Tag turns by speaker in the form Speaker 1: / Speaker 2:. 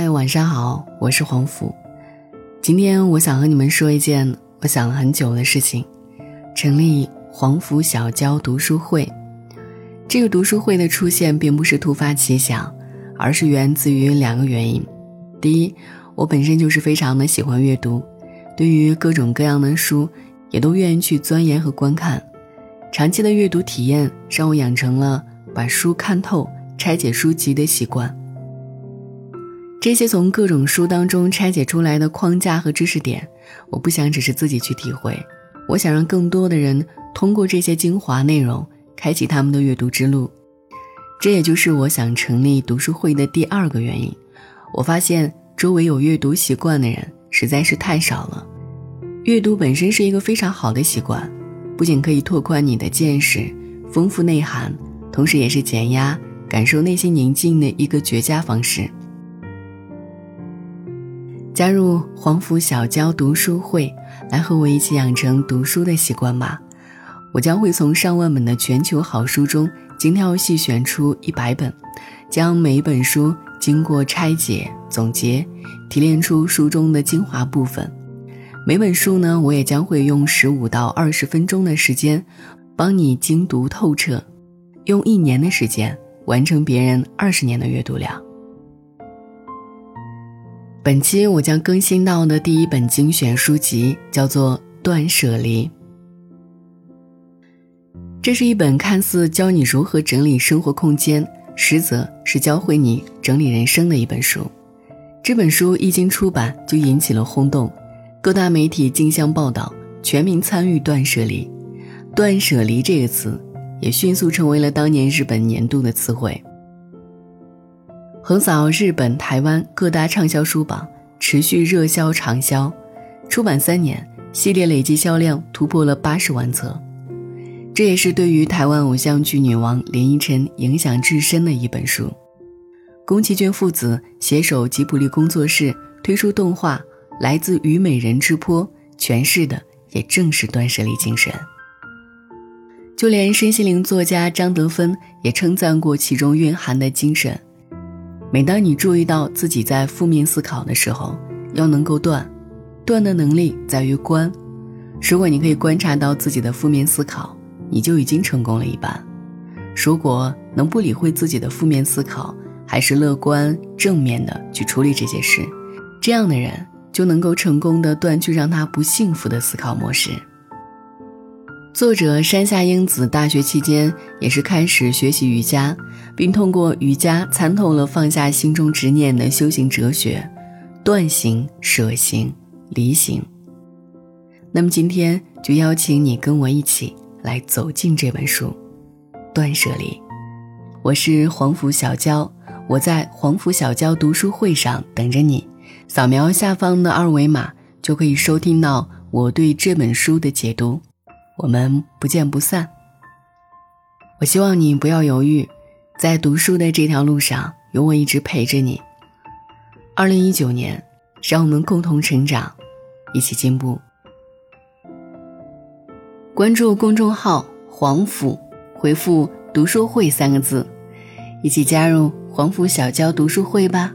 Speaker 1: 嗨，晚上好，我是黄甫。今天我想和你们说一件我想了很久的事情：成立黄甫小娇读书会。这个读书会的出现并不是突发奇想，而是源自于两个原因。第一，我本身就是非常的喜欢阅读，对于各种各样的书，也都愿意去钻研和观看。长期的阅读体验让我养成了把书看透、拆解书籍的习惯。这些从各种书当中拆解出来的框架和知识点，我不想只是自己去体会，我想让更多的人通过这些精华内容，开启他们的阅读之路。这也就是我想成立读书会的第二个原因。我发现周围有阅读习惯的人实在是太少了。阅读本身是一个非常好的习惯，不仅可以拓宽你的见识、丰富内涵，同时也是减压、感受内心宁静的一个绝佳方式。加入黄甫小娇读书会，来和我一起养成读书的习惯吧。我将会从上万本的全球好书中精挑细选出一百本，将每一本书经过拆解、总结，提炼出书中的精华部分。每本书呢，我也将会用十五到二十分钟的时间，帮你精读透彻，用一年的时间完成别人二十年的阅读量。本期我将更新到的第一本精选书籍叫做《断舍离》。这是一本看似教你如何整理生活空间，实则是教会你整理人生的一本书。这本书一经出版就引起了轰动，各大媒体竞相报道，全民参与断舍离。断舍离这个词也迅速成为了当年日本年度的词汇。横扫日本、台湾各大畅销书榜，持续热销长销。出版三年，系列累计销量突破了八十万册。这也是对于台湾偶像剧女王林依晨影响至深的一本书。宫崎骏父子携手吉卜力工作室推出动画《来自虞美人之坡》，诠释的也正是断舍离精神。就连身心灵作家张德芬也称赞过其中蕴含的精神。每当你注意到自己在负面思考的时候，要能够断，断的能力在于观。如果你可以观察到自己的负面思考，你就已经成功了一半。如果能不理会自己的负面思考，还是乐观正面的去处理这些事，这样的人就能够成功的断去让他不幸福的思考模式。作者山下英子大学期间也是开始学习瑜伽，并通过瑜伽参透了放下心中执念的修行哲学，断行、舍行、离行。那么今天就邀请你跟我一起来走进这本书《断舍离》。我是黄甫小娇，我在黄甫小娇读书会上等着你，扫描下方的二维码就可以收听到我对这本书的解读。我们不见不散。我希望你不要犹豫，在读书的这条路上，有我一直陪着你。二零一九年，让我们共同成长，一起进步。关注公众号“黄甫”，回复“读书会”三个字，一起加入黄甫小娇读书会吧。